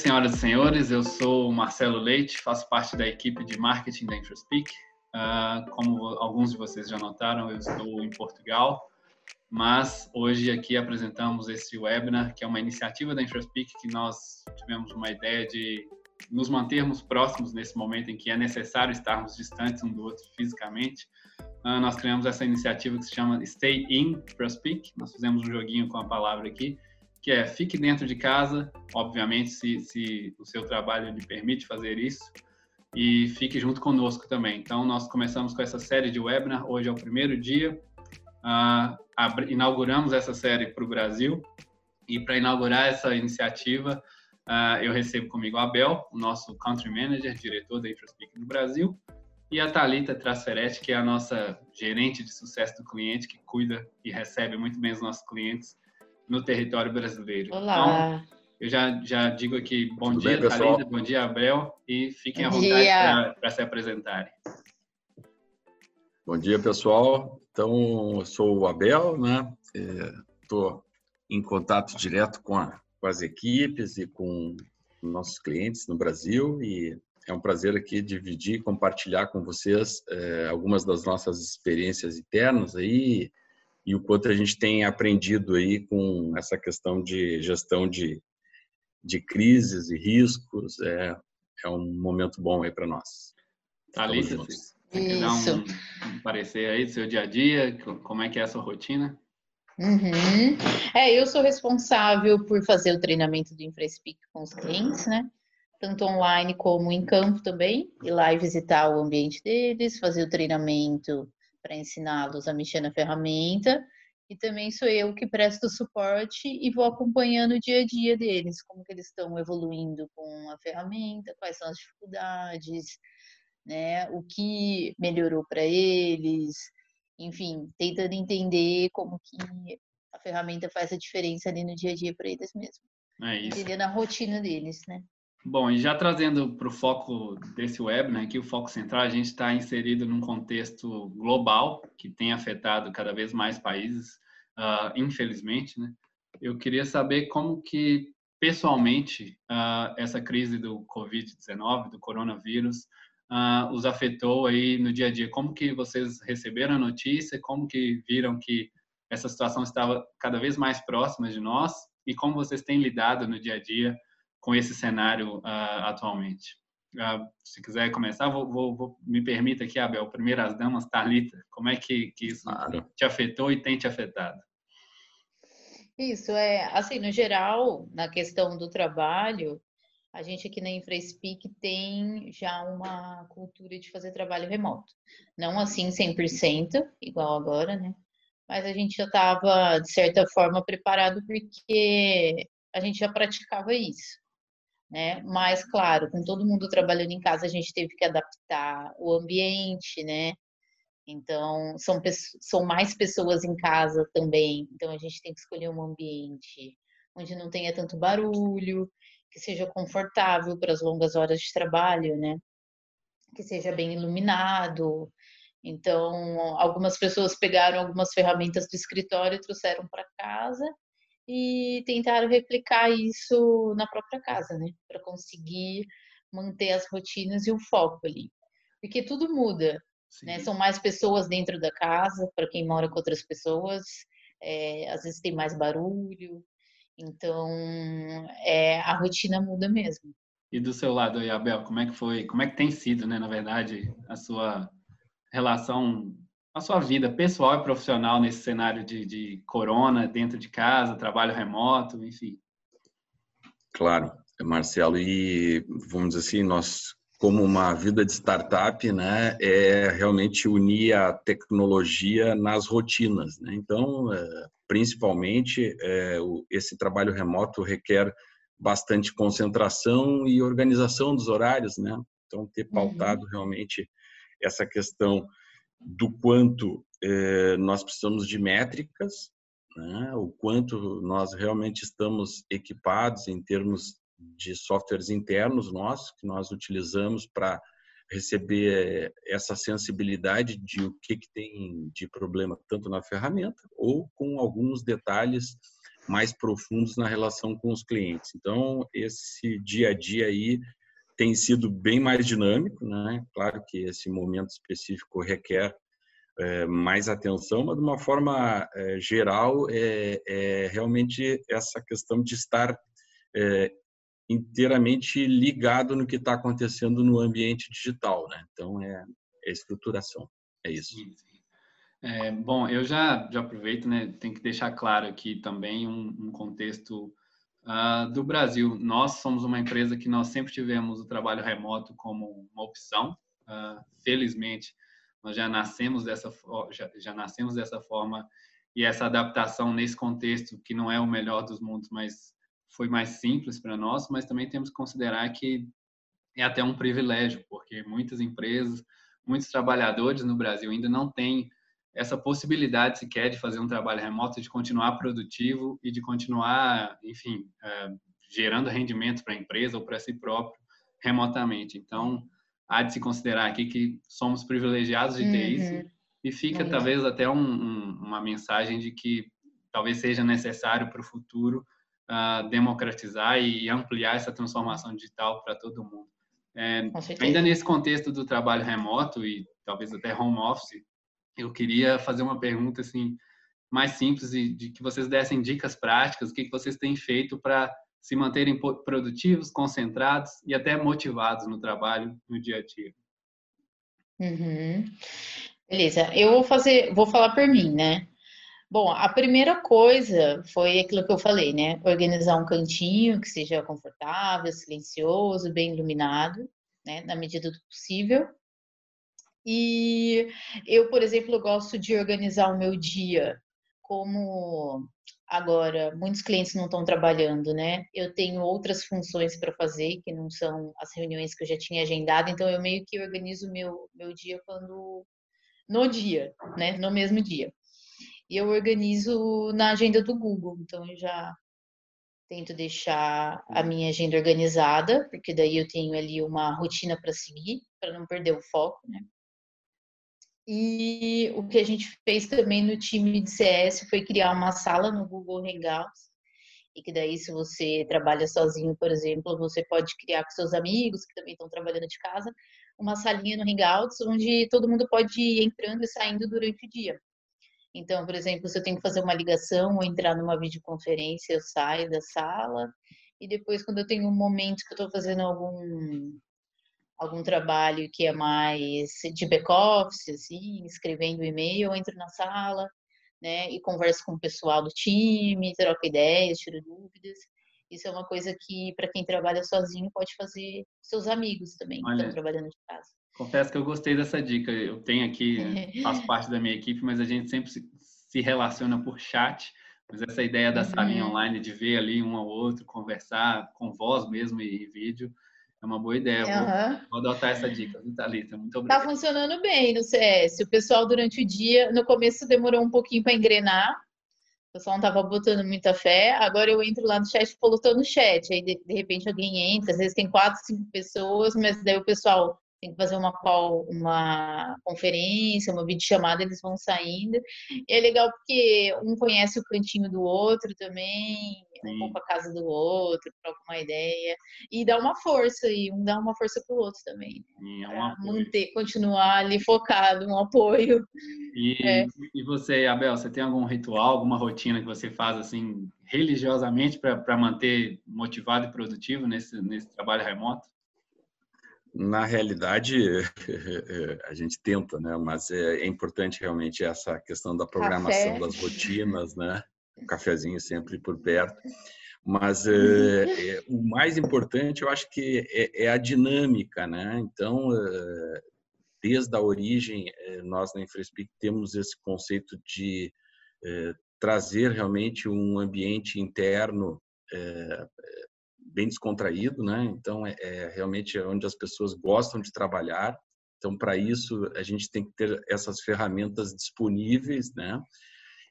senhoras e senhores. Eu sou Marcelo Leite, faço parte da equipe de marketing da InfraSpeak. Uh, como alguns de vocês já notaram, eu estou em Portugal, mas hoje aqui apresentamos esse webinar, que é uma iniciativa da InfraSpeak, que nós tivemos uma ideia de nos mantermos próximos nesse momento em que é necessário estarmos distantes um do outro fisicamente. Uh, nós criamos essa iniciativa que se chama Stay In InfraSpeak. Nós fizemos um joguinho com a palavra aqui, que é fique dentro de casa, obviamente, se, se o seu trabalho lhe permite fazer isso, e fique junto conosco também. Então, nós começamos com essa série de webinar, hoje é o primeiro dia, uh, inauguramos essa série para o Brasil, e para inaugurar essa iniciativa, uh, eu recebo comigo a Abel, o nosso Country Manager, diretor da InfraSpeak no Brasil, e a Thalita Trasferetti, que é a nossa gerente de sucesso do cliente, que cuida e recebe muito bem os nossos clientes no território brasileiro. Olá. Então, eu já, já digo aqui bom Tudo dia, Thalita, bom dia, Abel, e fiquem bom à vontade para se apresentarem. Bom dia, pessoal. Então, eu sou o Abel, né? Estou é, em contato direto com, a, com as equipes e com nossos clientes no Brasil e é um prazer aqui dividir, compartilhar com vocês é, algumas das nossas experiências internas aí e o quanto a gente tem aprendido aí com essa questão de gestão de, de crises e riscos. É, é um momento bom aí para nós. Thalita, você quer dar um, um parecer aí do seu dia a dia? Como é que é a sua rotina? Uhum. É, eu sou responsável por fazer o treinamento do InfraSpeak com os clientes, né? Tanto online como em campo também, ir lá e visitar o ambiente deles, fazer o treinamento para ensiná-los a mexer na ferramenta. E também sou eu que presto suporte e vou acompanhando o dia a dia deles, como que eles estão evoluindo com a ferramenta, quais são as dificuldades, né? O que melhorou para eles, enfim, tentando entender como que a ferramenta faz a diferença ali no dia a dia para eles mesmos. É isso. Entendendo a rotina deles, né? Bom, e já trazendo para o foco desse web, né, que o foco central, a gente está inserido num contexto global que tem afetado cada vez mais países, uh, infelizmente, né? Eu queria saber como que pessoalmente uh, essa crise do Covid-19, do coronavírus, uh, os afetou aí no dia a dia. Como que vocês receberam a notícia? Como que viram que essa situação estava cada vez mais próxima de nós? E como vocês têm lidado no dia a dia com esse cenário uh, atualmente. Uh, se quiser começar, vou, vou, vou, me permita aqui, Abel, primeiras damas, Talita, como é que, que isso claro. te afetou e tem te afetado? Isso é, assim, no geral, na questão do trabalho, a gente aqui na InfraSpeak tem já uma cultura de fazer trabalho remoto. Não assim 100%, igual agora, né? Mas a gente já estava, de certa forma, preparado porque a gente já praticava isso né? Mas, claro, com todo mundo trabalhando em casa, a gente teve que adaptar o ambiente, né? Então, são, são mais pessoas em casa também, então a gente tem que escolher um ambiente onde não tenha tanto barulho, que seja confortável para as longas horas de trabalho, né? Que seja bem iluminado. Então, algumas pessoas pegaram algumas ferramentas do escritório e trouxeram para casa e tentaram replicar isso na própria casa, né? Para conseguir manter as rotinas e o foco ali. Porque tudo muda, né? São mais pessoas dentro da casa, para quem mora com outras pessoas, é, às vezes tem mais barulho, então é, a rotina muda mesmo. E do seu lado aí, Abel, como é que foi, como é que tem sido, né, na verdade, a sua relação a sua vida pessoal e profissional nesse cenário de, de corona, dentro de casa, trabalho remoto, enfim? Claro, Marcelo, e vamos dizer assim, nós como uma vida de startup, né, é realmente unir a tecnologia nas rotinas, né? Então, é, principalmente, é, esse trabalho remoto requer bastante concentração e organização dos horários, né? Então, ter uhum. pautado realmente essa questão do quanto eh, nós precisamos de métricas, né? o quanto nós realmente estamos equipados em termos de softwares internos nossos, que nós utilizamos para receber essa sensibilidade de o que, que tem de problema tanto na ferramenta ou com alguns detalhes mais profundos na relação com os clientes. Então, esse dia a dia aí tem sido bem mais dinâmico, né? Claro que esse momento específico requer é, mais atenção, mas de uma forma é, geral é, é, realmente essa questão de estar é, inteiramente ligado no que está acontecendo no ambiente digital, né? Então é, é estruturação, é isso. Sim, sim. É, bom, eu já, já aproveito, né? Tem que deixar claro aqui também um, um contexto uh, do Brasil. Nós somos uma empresa que nós sempre tivemos o trabalho remoto como uma opção. Uh, felizmente, nós já nascemos dessa já, já nascemos dessa forma e essa adaptação nesse contexto que não é o melhor dos mundos, mas foi mais simples para nós. Mas também temos que considerar que é até um privilégio, porque muitas empresas, muitos trabalhadores no Brasil ainda não têm essa possibilidade sequer de fazer um trabalho remoto, de continuar produtivo e de continuar, enfim, é, gerando rendimento para a empresa ou para si próprio remotamente. Então, há de se considerar aqui que somos privilegiados de ter uhum. isso e fica uhum. talvez até um, um, uma mensagem de que talvez seja necessário para o futuro uh, democratizar e ampliar essa transformação digital para todo mundo. É, ainda nesse contexto do trabalho remoto e talvez até home office, eu queria fazer uma pergunta assim mais simples e de que vocês dessem dicas práticas, o que, que vocês têm feito para se manterem produtivos, concentrados e até motivados no trabalho no dia a dia. Uhum. Beleza, eu vou fazer, vou falar por mim, né? Bom, a primeira coisa foi aquilo que eu falei, né? Organizar um cantinho que seja confortável, silencioso, bem iluminado, né? Na medida do possível. E eu, por exemplo, gosto de organizar o meu dia como agora muitos clientes não estão trabalhando, né? Eu tenho outras funções para fazer que não são as reuniões que eu já tinha agendado, então eu meio que organizo meu meu dia quando no dia, né? No mesmo dia. E eu organizo na agenda do Google, então eu já tento deixar a minha agenda organizada, porque daí eu tenho ali uma rotina para seguir, para não perder o foco, né? E o que a gente fez também no time de CS foi criar uma sala no Google Hangouts. E que daí, se você trabalha sozinho, por exemplo, você pode criar com seus amigos que também estão trabalhando de casa, uma salinha no Hangouts onde todo mundo pode ir entrando e saindo durante o dia. Então, por exemplo, se eu tenho que fazer uma ligação ou entrar numa videoconferência, eu saio da sala. E depois, quando eu tenho um momento que eu estou fazendo algum algum trabalho que é mais de back-office, assim, escrevendo e-mail, eu entro na sala, né, e converso com o pessoal do time, troco ideias, tiro dúvidas. Isso é uma coisa que, para quem trabalha sozinho, pode fazer seus amigos também, Olha, que estão trabalhando de casa. Confesso que eu gostei dessa dica. Eu tenho aqui, faço parte da minha equipe, mas a gente sempre se relaciona por chat. Mas essa ideia da uhum. salinha online, de ver ali um ao outro, conversar com voz mesmo e vídeo, é uma boa ideia. Uhum. Vou, vou, adotar essa dica, Thalita. Muito obrigado. Tá funcionando bem no CS. O pessoal, durante o dia, no começo demorou um pouquinho para engrenar. O pessoal não tava botando muita fé. Agora eu entro lá no chat e falo, no chat. Aí, de, de repente, alguém entra. Às vezes tem quatro, cinco pessoas, mas daí o pessoal tem que fazer uma call, uma conferência, uma videochamada, eles vão saindo. E é legal porque um conhece o cantinho do outro também, Sim. um pouco a casa do outro, troca uma ideia. E dá uma força, e um dá uma força pro outro também. Né? É um manter, continuar ali focado, um apoio. E, é. e você, Abel, você tem algum ritual, alguma rotina que você faz assim religiosamente para manter motivado e produtivo nesse, nesse trabalho remoto? Na realidade, a gente tenta, né? Mas é, é importante realmente essa questão da programação Café. das rotinas, né? Um cafezinho sempre por perto. Mas é, é, o mais importante, eu acho que é, é a dinâmica, né? Então, é, desde a origem, é, nós na InfraSpeak temos esse conceito de trazer realmente um ambiente interno bem descontraído, né? Então é, é realmente onde as pessoas gostam de trabalhar. Então para isso a gente tem que ter essas ferramentas disponíveis, né?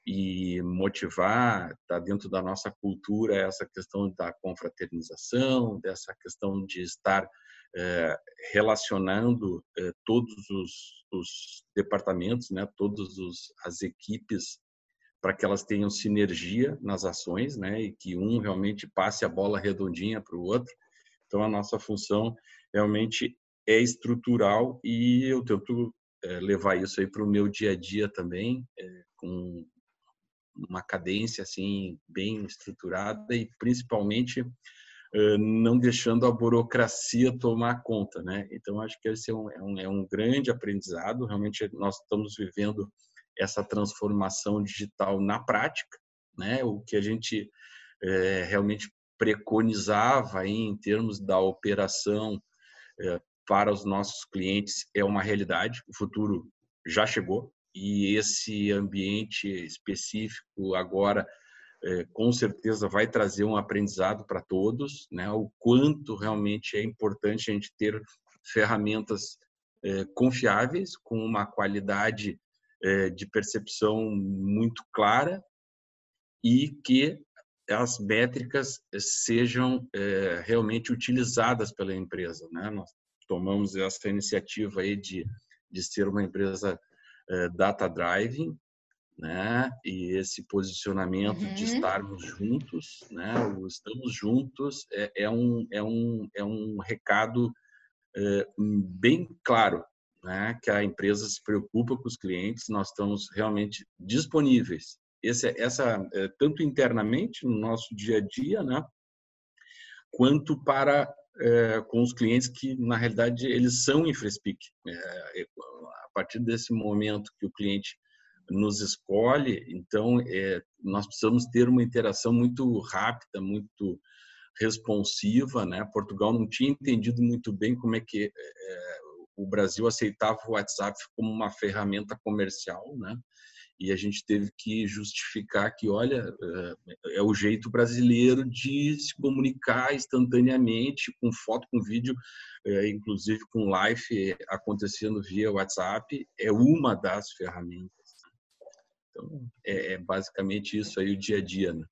E motivar, tá dentro da nossa cultura essa questão da confraternização, dessa questão de estar é, relacionando é, todos os, os, departamentos, né? Todos os, as equipes para que elas tenham sinergia nas ações, né? E que um realmente passe a bola redondinha para o outro. Então, a nossa função realmente é estrutural e eu tento é, levar isso aí para o meu dia a dia também, com uma cadência assim bem estruturada e principalmente não deixando a burocracia tomar conta, né? Então acho que esse é um, é um, é um grande aprendizado. Realmente nós estamos vivendo essa transformação digital na prática, né? O que a gente é, realmente preconizava aí em termos da operação é, para os nossos clientes é uma realidade. O futuro já chegou e esse ambiente específico agora é, com certeza vai trazer um aprendizado para todos, né? O quanto realmente é importante a gente ter ferramentas é, confiáveis com uma qualidade é, de percepção muito clara e que as métricas sejam realmente utilizadas pela empresa, né? Nós tomamos essa iniciativa aí de de ser uma empresa data driving né? E esse posicionamento uhum. de estarmos juntos, né? O estamos juntos é, é um é um é um recado é, bem claro, né? Que a empresa se preocupa com os clientes, nós estamos realmente disponíveis. Esse, essa é, tanto internamente no nosso dia a dia, né? Quanto para com os clientes que na realidade eles são InfraSpeak. É, a partir desse momento que o cliente nos escolhe, então é, nós precisamos ter uma interação muito rápida, muito responsiva, né? Portugal não tinha entendido muito bem como é que é, o Brasil aceitava o WhatsApp como uma ferramenta comercial, né? E a gente teve que justificar que, olha, é, é o jeito brasileiro de se comunicar instantaneamente, com foto, com vídeo, é, inclusive com live acontecendo via WhatsApp, é uma das ferramentas. Então, é, é basicamente isso aí o dia a dia, né?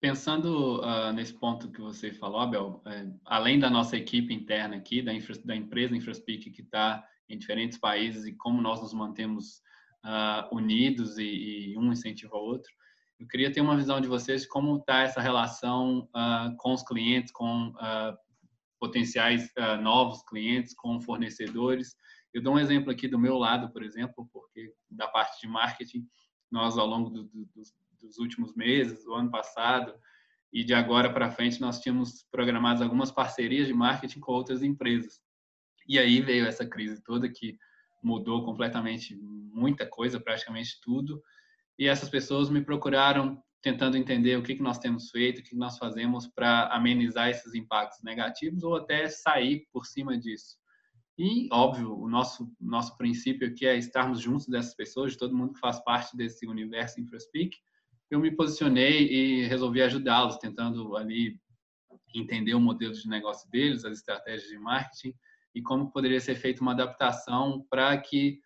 Pensando uh, nesse ponto que você falou, Abel, é, além da nossa equipe interna aqui, da, infra, da empresa InfraSpeak, que está em diferentes países e como nós nos mantemos uh, unidos e, e, um incentiva o outro, eu queria ter uma visão de vocês de como está essa relação uh, com os clientes, com potenciais novos clientes, com fornecedores, eu dou um exemplo aqui do meu lado, por exemplo, porque da parte de marketing, nós ao longo do, do, dos últimos meses, do ano passado e de agora para frente, nós tínhamos programado algumas parcerias de marketing com outras empresas. E aí veio essa crise toda que mudou completamente muita coisa, praticamente tudo. E essas pessoas me procuraram tentando entender o que, que nós temos feito, o que nós fazemos para amenizar esses impactos negativos ou até sair por cima disso. E, óbvio, o nosso, nosso princípio aqui é estarmos juntos dessas pessoas, de todo mundo que faz parte desse universo InfraSpeak. Eu me posicionei e resolvi ajudá-los, tentando ali entender o modelo de negócio deles, as estratégias de marketing e como poderia ser feita uma adaptação para que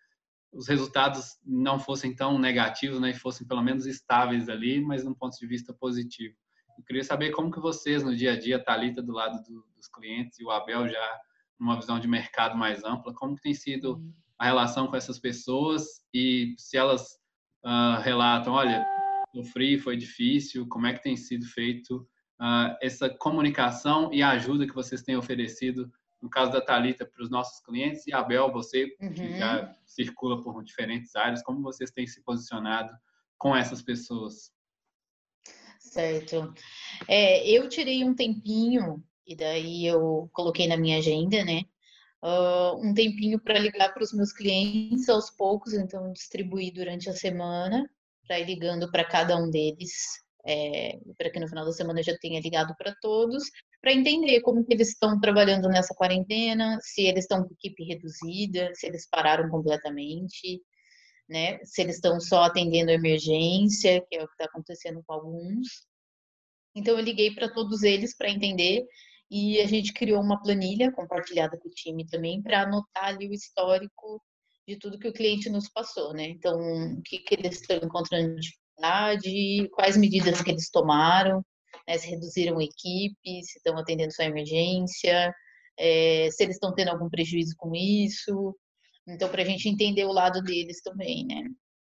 os resultados não fossem tão negativos, né, e fossem pelo menos estáveis ali, mas num ponto de vista positivo. Eu queria saber como que vocês no dia a dia, Talita do lado do, dos clientes e o Abel já uma visão de mercado mais ampla, como que tem sido uhum. a relação com essas pessoas e se elas uh, relatam, olha, sofri, foi difícil, como é que tem sido feito uh, essa comunicação e a ajuda que vocês têm oferecido, no caso da Talita para os nossos clientes e Abel, você uhum. que já circula por diferentes áreas, como vocês têm se posicionado com essas pessoas? Certo. É, eu tirei um tempinho e daí eu coloquei na minha agenda, né? Uh, um tempinho para ligar para os meus clientes aos poucos, então distribuir durante a semana, para ir ligando para cada um deles, é, para que no final da semana eu já tenha ligado para todos, para entender como que eles estão trabalhando nessa quarentena, se eles estão com equipe reduzida, se eles pararam completamente, né? Se eles estão só atendendo emergência, que é o que está acontecendo com alguns. Então eu liguei para todos eles para entender e a gente criou uma planilha compartilhada com o time também para anotar ali o histórico de tudo que o cliente nos passou, né? Então, o que, que eles estão encontrando de dificuldade, quais medidas que eles tomaram, né? se reduziram a equipe, se estão atendendo só a emergência, é, se eles estão tendo algum prejuízo com isso. Então, para a gente entender o lado deles também, né?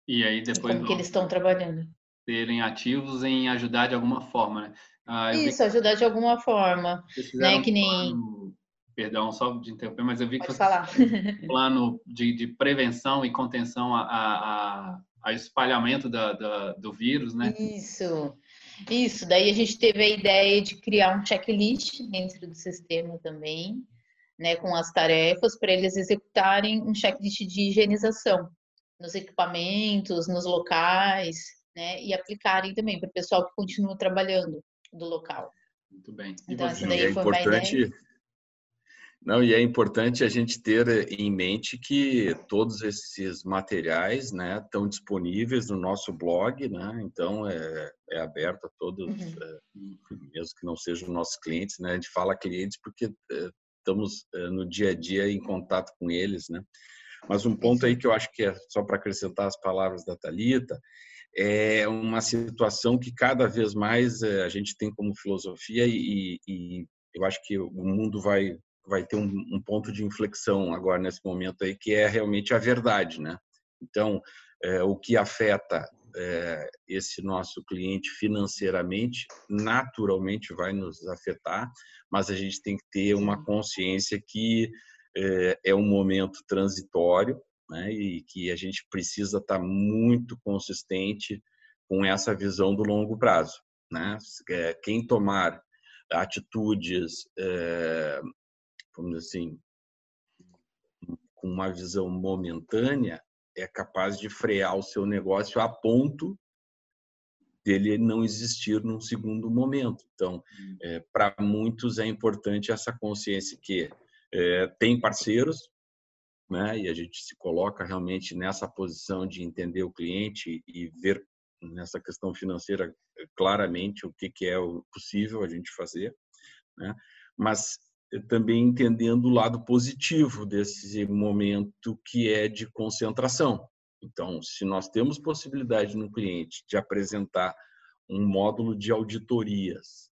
E aí depois. Como que eles estão trabalhando? Serem ativos em ajudar de alguma forma, né? Ah, Isso, ajudar de alguma forma. Né? Que nem. Plano, perdão, só de interromper, mas eu vi Pode que falar. um plano de, de, prevenção e contenção a, a, a espalhamento da, da, do vírus, né? Isso. Isso, daí a gente teve a ideia de criar um checklist dentro do sistema também, né, com as tarefas para eles executarem um checklist de higienização nos equipamentos, nos locais, né, e aplicarem também para o pessoal que continua trabalhando do local. Muito bem. E então, essa daí é foi importante... uma ideia. Não, e é importante a gente ter em mente que todos esses materiais né, estão disponíveis no nosso blog, né? então é, é aberto a todos, uhum. é, mesmo que não sejam nossos clientes, né? a gente fala clientes porque é, estamos no dia a dia em contato com eles. Né? Mas um ponto aí que eu acho que é só para acrescentar as palavras da Talita é uma situação que cada vez mais eh, a gente tem como filosofia e, e eu acho que o mundo vai vai ter um, um, ponto de inflexão agora nesse momento aí que é realmente a verdade, né? Então, é, o que afeta é, esse nosso cliente financeiramente, naturalmente vai nos afetar, mas a gente tem que ter uma consciência que é, é um momento transitório, né? E que a gente precisa estar muito consistente com essa visão do longo prazo, né? É, quem tomar atitudes, é, vamos dizer assim, com uma visão momentânea, é capaz de frear o seu negócio a ponto dele não existir num segundo momento. Então, é, para muitos é importante essa consciência que é, tem parceiros, né? E a gente se coloca realmente nessa posição de entender o cliente e ver nessa questão financeira eh, claramente o que, que é possível a gente fazer, né? Mas eh, também entendendo o lado positivo desse momento que é de concentração. Então, se nós temos possibilidade no cliente de apresentar um módulo de auditorias,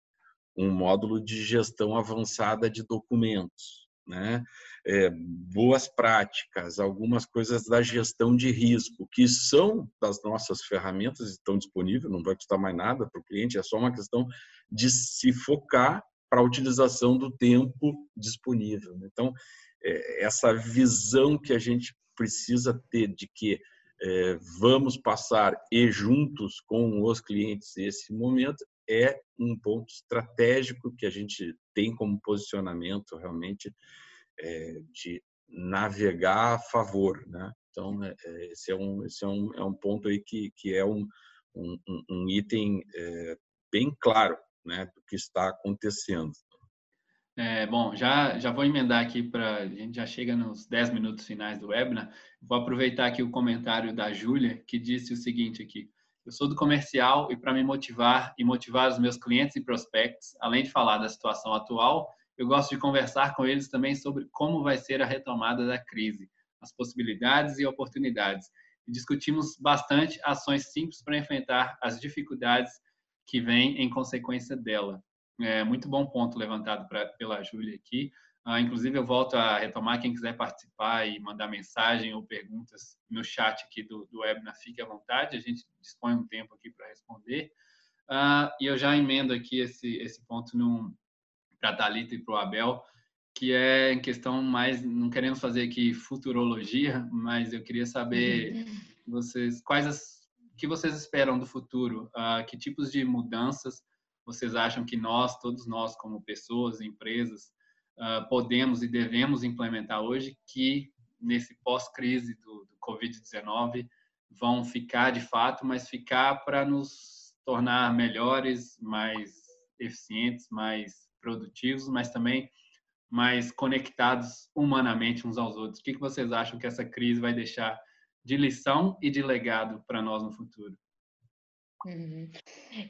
um módulo de gestão avançada de documentos, né? É, boas práticas, algumas coisas da gestão de risco, que são das nossas ferramentas, estão disponíveis, não vai custar mais nada para o cliente, é só uma questão de se focar para a utilização do tempo disponível. Né? Então, é, essa visão que a gente precisa ter de que é, vamos passar e juntos com os clientes esse momento é um ponto estratégico que a gente tem como posicionamento realmente é, de navegar a favor, né? Então, esse, é um, esse é, um, é um ponto aí que, que é um, um, um item bem claro né, do que está acontecendo. É, bom, já, já vou emendar aqui para a gente já chega nos 10 minutos finais do webinar. Vou aproveitar aqui o comentário da Júlia, que disse o seguinte aqui: eu sou do comercial e para me motivar e motivar os meus clientes e prospectos, além de falar da situação atual, eu gosto de conversar com eles também sobre como vai ser a retomada da crise, as possibilidades e oportunidades. E discutimos bastante ações simples para enfrentar as dificuldades que vêm em consequência dela. É muito bom ponto levantado pra, pela Júlia aqui. Uh, inclusive, eu volto a retomar. Quem quiser participar e mandar mensagem ou perguntas no chat aqui do, do webinar, fique à vontade. A gente dispõe um tempo aqui para responder. Uh, e eu já emendo aqui esse, esse ponto para a Thalita e para o Abel, que é em questão mais, não queremos fazer aqui futurologia, mas eu queria saber uhum. vocês quais as que vocês esperam do futuro, uh, que tipos de mudanças vocês acham que nós, todos nós como pessoas, empresas, uh, podemos e devemos implementar hoje que nesse pós-crise do, do Covid-19 vão ficar de fato, mas ficar para nos tornar melhores, mais eficientes, mais produtivos, mas também mais conectados humanamente uns aos outros. O que, vocês acham que essa crise vai deixar de lição e de legado para nós no futuro? Uhum.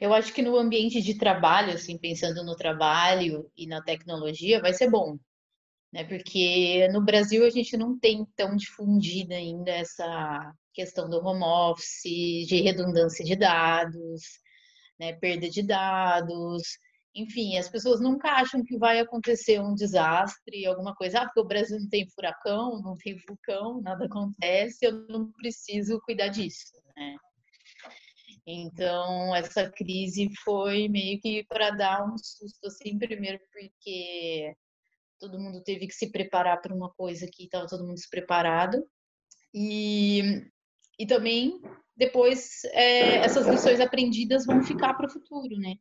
Eu acho que no ambiente de trabalho, assim, pensando no trabalho e na tecnologia, vai ser bom, né? Porque no Brasil a gente não tem tão difundida ainda essa questão do home office, de redundância de dados, né? Perda de dados. Enfim, as pessoas nunca acham que vai acontecer um desastre, alguma coisa, ah, porque o Brasil não tem furacão, não tem vulcão, nada acontece, eu não preciso cuidar disso, né? Então, essa crise foi meio que para dar um susto, assim, primeiro porque todo mundo teve que se preparar para uma coisa que estava todo mundo despreparado, e, e também depois é, essas lições aprendidas vão ficar para o futuro, né?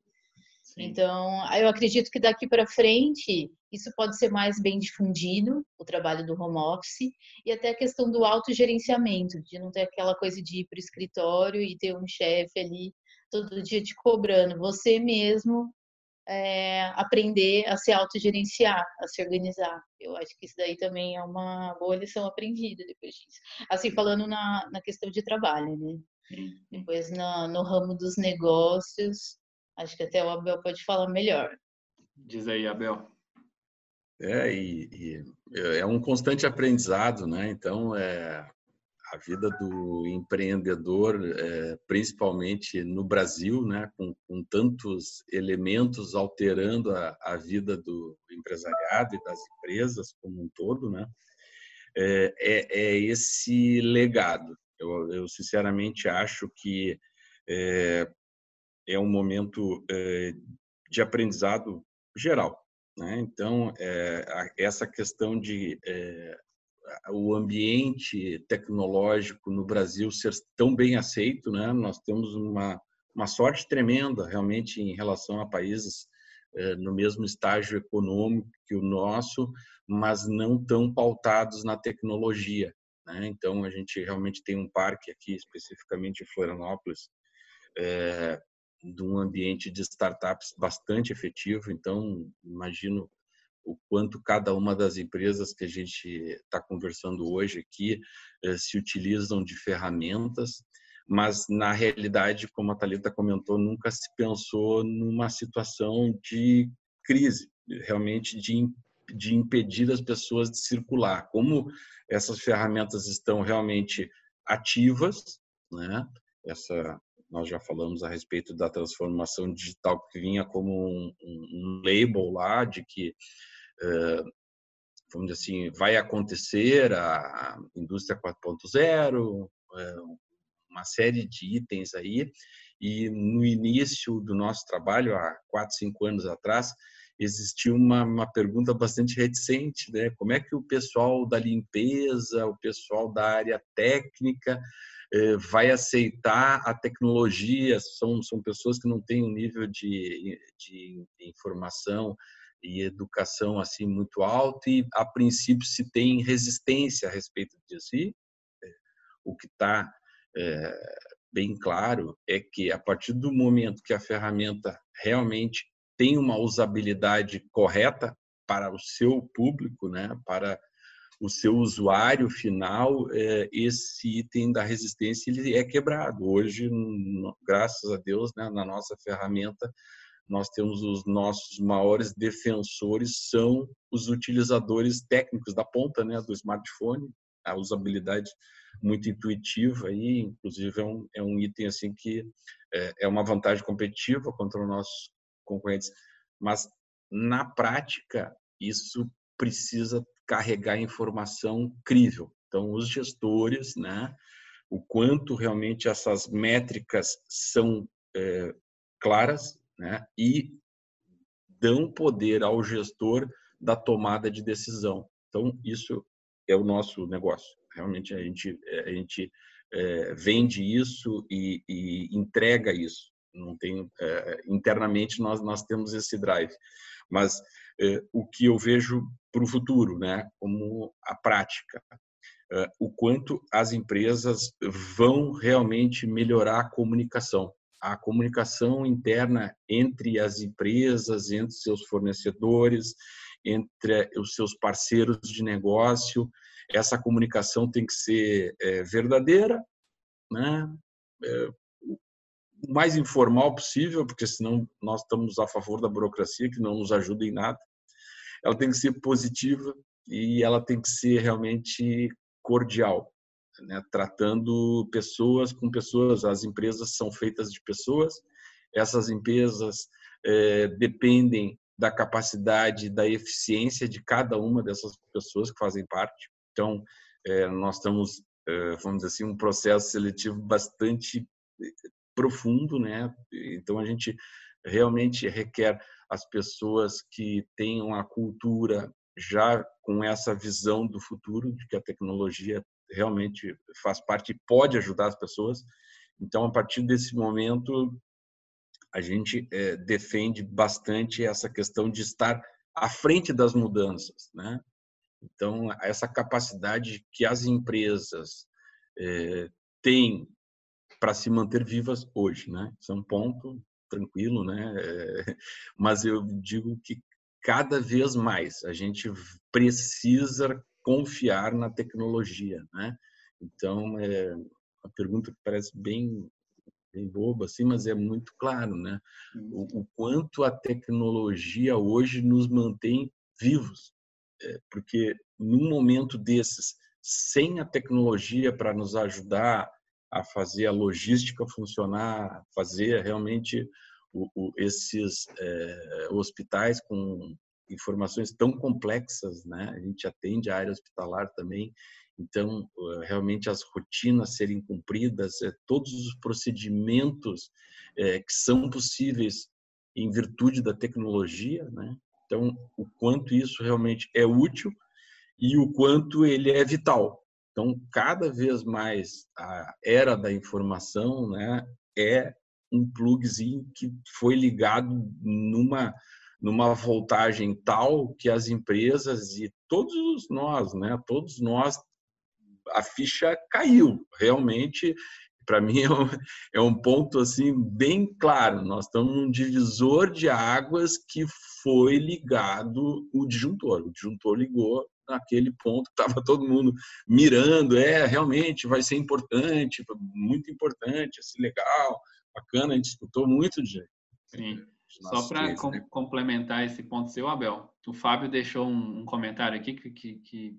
Então, eu acredito que daqui para frente isso pode ser mais bem difundido, o trabalho do home office, e até a questão do autogerenciamento, de não ter aquela coisa de ir para o escritório e ter um chefe ali todo dia te cobrando. Você mesmo é, aprender a se autogerenciar, a se organizar. Eu acho que isso daí também é uma boa lição aprendida depois disso. Assim, falando na, na questão de trabalho, né? Depois, na, no ramo dos negócios, Acho que até o Abel pode falar melhor. Diz aí, Abel. É, e, e é um constante aprendizado, né? Então, é, a vida do empreendedor, é, principalmente no Brasil, né, com, com tantos elementos alterando a, a, vida do empresariado e das empresas como um todo, né, é, é, é esse legado. Eu, eu, sinceramente acho que é, um momento é, de aprendizado geral. Né? Então, é, essa questão de é, o ambiente tecnológico no Brasil ser tão bem aceito, né? nós temos uma, uma sorte tremenda realmente em relação a países no mesmo estágio econômico que o nosso, mas não tão pautados na tecnologia. Né? Então, a gente realmente tem um parque aqui, especificamente em Florianópolis, é, de um ambiente de startups bastante efetivo. Então, imagino o quanto cada uma das empresas que a gente está conversando hoje aqui eh, se utilizam de ferramentas, mas na realidade, como a Thalita comentou, nunca se pensou numa situação de crise, realmente de, de impedir as pessoas de circular. Como essas ferramentas estão realmente ativas, né? Essa nós já falamos a respeito da transformação digital que vinha como um, um, label lá de que uh, vamos dizer assim vai acontecer a indústria 4.0 uh, uma série de itens aí e no início do nosso trabalho há quatro cinco anos atrás existia uma, uma pergunta bastante reticente, né? Como é que o pessoal da limpeza, o pessoal da área técnica vai aceitar a tecnologia, são, são pessoas que não têm um nível de, de informação e educação assim muito alto e a princípio se tem resistência a respeito disso. E eh, o que está é, bem claro é que a partir do momento que a ferramenta realmente tem uma usabilidade correta para o seu público, né, para o seu usuário final, é, esse item da resistência ele é quebrado. Hoje, graças a Deus, né, na nossa ferramenta, nós temos os nossos maiores defensores são os utilizadores técnicos da ponta, né, do smartphone, a usabilidade muito intuitiva e, inclusive, é um, é um item assim que é, é uma vantagem competitiva contra os nossos concorrentes. Mas na prática isso precisa carregar informação crível. Então, os gestores, né, o quanto realmente essas métricas são é, claras né, e dão poder ao gestor da tomada de decisão. Então, isso é o nosso negócio. Realmente, a gente, a gente é, vende isso e, e, entrega isso. Não tem, é, internamente, nós, nós temos esse drive. Mas é, o que eu vejo para o futuro, né? como a prática. Uh, o quanto as empresas vão realmente melhorar a comunicação. A comunicação interna entre as empresas, entre seus fornecedores, entre os seus parceiros de negócio. Essa comunicação tem que ser é, verdadeira, né? É, o mais informal possível, porque senão nós estamos a favor da burocracia, que não nos ajuda em nada ela tem que ser positiva e ela tem que ser realmente cordial, né? tratando pessoas com pessoas. As empresas são feitas de pessoas, essas empresas é, dependem da capacidade, da eficiência de cada uma dessas pessoas que fazem parte. Então, é, nós estamos, é, vamos dizer assim, um processo seletivo bastante profundo, né? Então, a gente realmente requer as pessoas que tenham a cultura já com essa visão do futuro, de que a tecnologia realmente faz parte e pode ajudar as pessoas. Então, a partir desse momento, a gente é, defende bastante essa questão de estar à frente das mudanças, né? Então, essa capacidade que as empresas é, têm para se manter vivas hoje, né? Isso é um ponto tranquilo, né? É, mas eu digo que cada vez mais a gente precisa confiar na tecnologia, né? Então, é uma pergunta que parece bem bem bobo assim, mas é muito claro, né? O, o quanto a tecnologia hoje nos mantém vivos, é, porque num momento desses, sem a tecnologia para nos ajudar a fazer a logística funcionar, fazer realmente o, o, esses é, hospitais com informações tão complexas, né? A gente atende a área hospitalar também então, eh, realmente as rotinas serem cumpridas, eh, todos os procedimentos eh, que são possíveis em virtude da tecnologia, né? Então, o quanto isso realmente é útil e o quanto ele é vital. Então, cada vez mais a era da informação, né, é um plugzinho que foi ligado numa numa voltagem tal que as empresas e todos nós, né, todos nós a ficha caiu. Realmente, para mim, é um, é um, ponto assim bem claro. Nós estamos num divisor de águas que foi ligado o disjuntor. O disjuntor ligou naquele ponto estava todo mundo mirando. É, realmente vai ser importante, muito importante, assim, legal, bacana. A gente escutou muito de. Sim. Só para com, né? complementar esse ponto seu, Abel, o Fábio deixou um, um comentário aqui que, que, que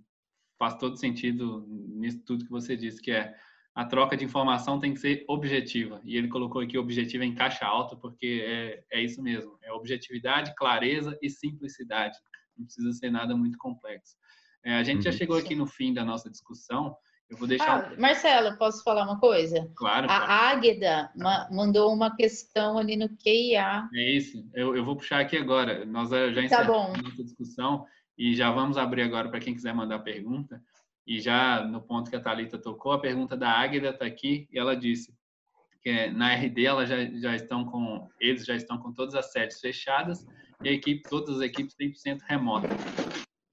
faz todo sentido nisso tudo que você disse, que é a troca de informação tem que ser objetiva. E ele colocou aqui objetivo em caixa alta, porque é, é isso mesmo. É objetividade, clareza e simplicidade. Não precisa ser nada muito complexo. É, a gente já uhum. chegou aqui no fim da nossa discussão. Eu vou deixar. Ah, Marcelo, posso falar uma coisa? Claro. A. Águeda ma mandou uma questão ali no QIA. É isso. Eu, eu vou puxar aqui agora. Nós já tá encerramos tá a nossa discussão. E já vamos abrir agora para quem quiser mandar pergunta. E já no ponto que a Thalita tocou, a pergunta da Águida está aqui e ela disse que é, na RD ela já, já estão com, eles já estão com todas as sedes fechadas e a equipe, todas as equipes 100% remota.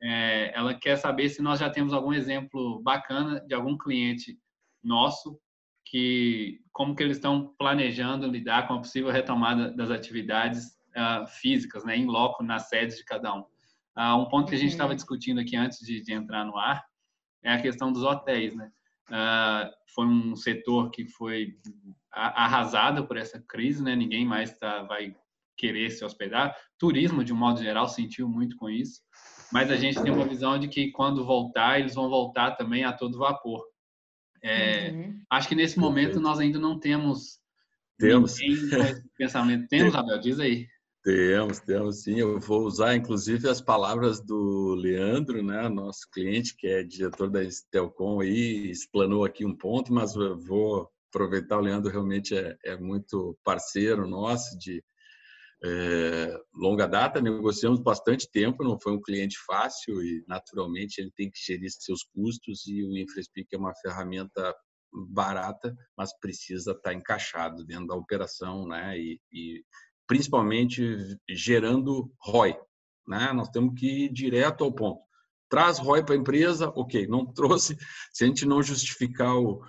É, ela quer saber se nós já temos algum exemplo bacana de algum cliente nosso que como que eles estão planejando lidar com a possível retomada das atividades uh, físicas, né, em loco nas sedes de cada um. Uh, um ponto que a gente estava uhum. discutindo aqui antes de, de, entrar no ar é a questão dos hotéis, né? Uh, foi um setor que foi arrasado por essa crise, né? Ninguém mais tá, vai querer se hospedar. Turismo, de um modo geral, sentiu muito com isso. Mas a gente tem uma visão de que quando voltar, eles vão voltar também a todo vapor. É, uhum. Acho que nesse momento nós ainda não temos temos pensamento. Temos, Abel? Diz aí. Temos, temos sim. Eu vou usar, inclusive, as palavras do Leandro, né, nosso cliente, que é diretor da Estelcom, aí, explanou aqui um ponto, mas eu vou aproveitar. O Leandro realmente é, é muito parceiro nosso de é, longa data, negociamos bastante tempo, não foi um cliente fácil e, naturalmente, ele tem que gerir seus custos e o InfraSpeak é uma ferramenta barata, mas precisa estar encaixado dentro da operação, né? E, e principalmente gerando ROI. Né? Nós temos que ir direto ao ponto. Traz ROI para a empresa, ok. Não trouxe, se a gente não justificar o,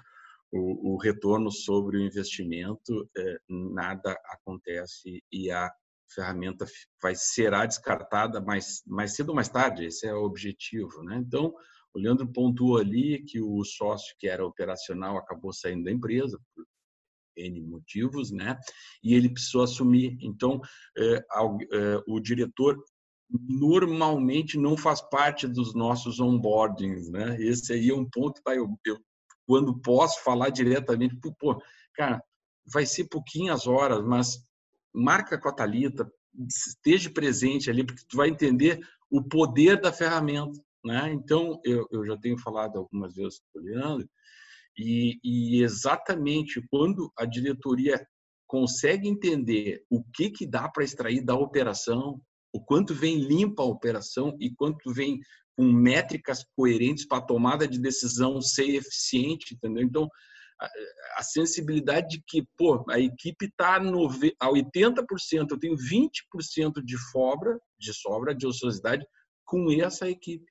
o, o retorno sobre o investimento, é, nada acontece e a ferramenta vai será descartada mais, mais cedo ou mais tarde. Esse é o objetivo. Né? Então, o Leandro pontuou ali que o sócio que era operacional acabou saindo da empresa por N motivos, né? E ele precisou assumir. Então, é, é, o diretor normalmente não faz parte dos nossos onboardings, né? Esse aí é um ponto, tá? Eu, eu quando posso falar diretamente, pô, cara, vai ser pouquinhas horas, mas marca com a Thalita, esteja presente ali, porque tu vai entender o poder da ferramenta. Né? Então, eu, eu já tenho falado algumas vezes com o Leandro, e, e exatamente quando a diretoria consegue entender o que, que dá para extrair da operação, o quanto vem limpa a operação e quanto vem com métricas coerentes para a tomada de decisão ser eficiente, entendeu? Então, a, sensibilidade de que, pô, a equipe está a 80%, eu tenho 20% de sobra, de sobra, de ociosidade com essa equipe.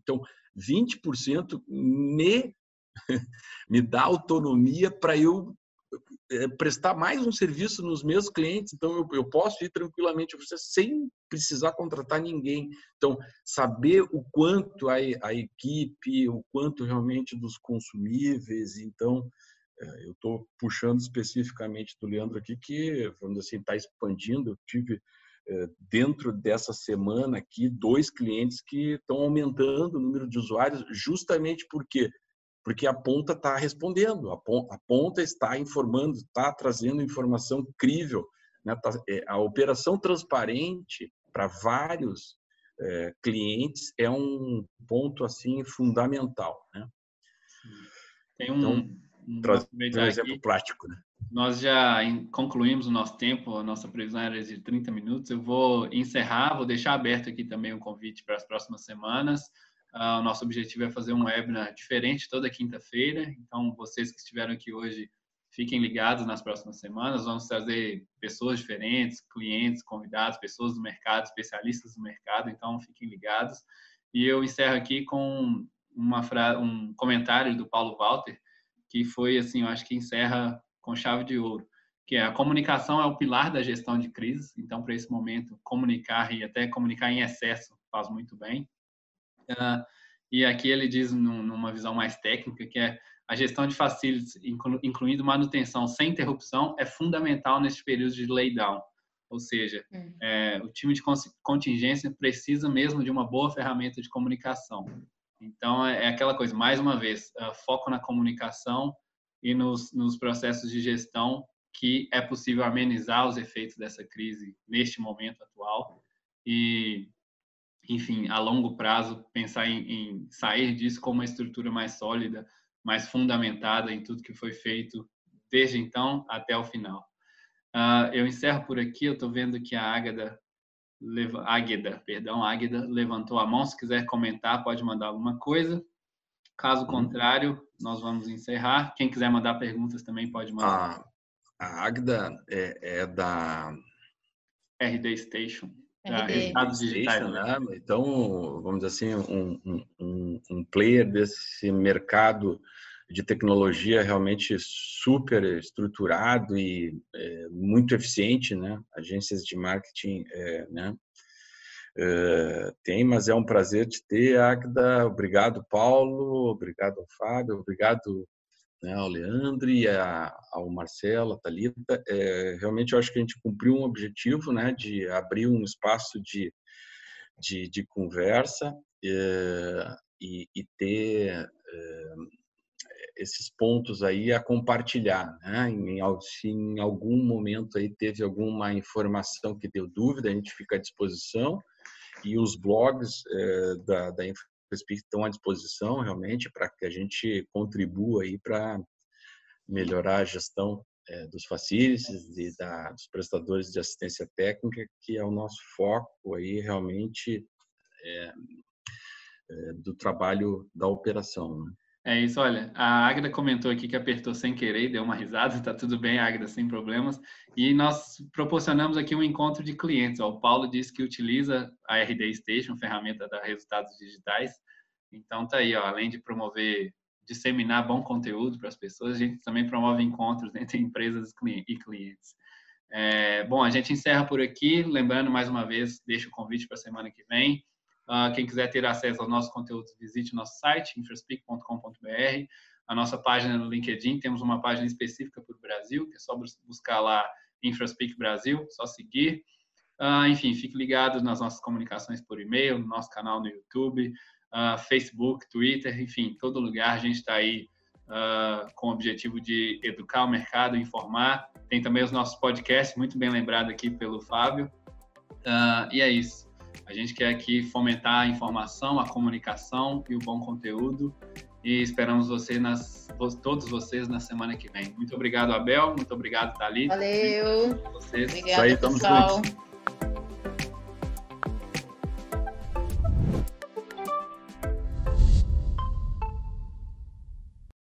Então, 20% me, me dá autonomia para eu é, prestar mais um serviço nos meus clientes, então eu, eu posso ir tranquilamente você sem precisar contratar ninguém. Então, saber o quanto a, a equipe, o quanto realmente dos consumíveis, então eu estou puxando especificamente do Leandro aqui que, vamos dizer assim, está expandindo. Eu tive é, dentro dessa semana aqui dois clientes que estão aumentando o número de usuários, justamente porque porque a ponta está respondendo, a ponta está informando, está trazendo informação crível. Né? Tá, é, a operação transparente para vários é, clientes é um ponto assim fundamental. Né? Tem um, então, trazer um exemplo aqui. prático. Né? Nós já concluímos o nosso tempo, a nossa previsão era de 30 minutos. Eu vou encerrar, vou deixar aberto aqui também o um convite para as próximas semanas. Uh, o nosso objetivo é fazer um webinar diferente toda quinta-feira. Então, vocês que estiveram aqui hoje, fiquem ligados nas próximas semanas. Vamos trazer pessoas diferentes, clientes, convidados, pessoas do mercado, especialistas do mercado. Então, fiquem ligados. E eu encerro aqui com uma fra... um comentário do Paulo Walter, que foi assim, eu acho que encerra com chave de ouro, que é a comunicação é o pilar da gestão de crises. Então, para esse momento, comunicar e até comunicar em excesso faz muito bem. Uh, e aqui ele diz num, numa visão mais técnica que é a gestão de facilities, inclu, incluindo manutenção sem interrupção, é fundamental neste período de laydown. Ou seja, hum. é, o time de contingência precisa mesmo de uma boa ferramenta de comunicação. Então, é, é aquela coisa, mais uma vez, uh, foco na comunicação e nos, nos processos de gestão que é possível amenizar os efeitos dessa crise neste momento atual. E enfim, a longo prazo, pensar em, em, sair disso com uma estrutura mais sólida, mais fundamentada em tudo que foi feito desde então até o final. Uh, eu encerro por aqui. Eu estou vendo que a Águeda, Águeda, perdão, Águeda levantou a mão. Se quiser comentar, pode mandar alguma coisa. Caso uhum. contrário, nós vamos encerrar. Quem quiser mandar perguntas também pode mandar. A, a Águeda é, é da RD Station. Ah, resultados digitais, né? Então, vamos dizer assim, um, um, um player desse mercado de tecnologia realmente super estruturado e é, muito eficiente, né? Agências de marketing, é, né? É, tem, mas é um prazer te ter, Agda. Obrigado, Paulo. Obrigado, Fábio. Obrigado, né, ao Leandro e a, ao Marcelo, a Thalita. É, realmente eu acho que a gente cumpriu um objetivo né, de abrir um espaço de, de, de conversa é, e, e, ter é, esses pontos aí a compartilhar. Né? Se em algum momento aí teve alguma informação que deu dúvida, a gente fica à disposição e os blogs é, da, da estão à disposição realmente para que a gente contribua aí para melhorar a gestão é, dos facilities e da, dos prestadores de assistência técnica, que é o nosso foco aí realmente é, do trabalho da operação. Né? É isso, olha, a Agda comentou aqui que apertou sem querer deu uma risada, tá tudo bem, Agda, sem problemas. E nós proporcionamos aqui um encontro de clientes. Ó, o Paulo disse que utiliza a RD Station, ferramenta da resultados digitais. Então tá aí, ó, além de promover, disseminar bom conteúdo para as pessoas, a gente também promove encontros entre empresas e clientes. É, bom, a gente encerra por aqui. Lembrando mais uma vez, deixa o convite para a semana que vem. Uh, quem quiser ter acesso aos nossos conteúdos, visite o nosso site, infraspeak.com.br, a nossa página no LinkedIn, temos uma página específica para o Brasil, que é só buscar lá Infraspeak Brasil, só seguir. Uh, enfim, fique ligado nas nossas comunicações por e-mail, no nosso canal no YouTube, uh, Facebook, Twitter, enfim, todo lugar a gente está aí uh, com o objetivo de educar o mercado, informar. Tem também os nossos podcasts, muito bem lembrado aqui pelo Fábio, Uh, e é isso. A gente quer aqui fomentar a informação, a comunicação e o bom conteúdo. E esperamos você nas, todos vocês na semana que vem. Muito obrigado, Abel. Muito obrigado, Thalita. Valeu. Vocês. Obrigada, pessoal. Juntos.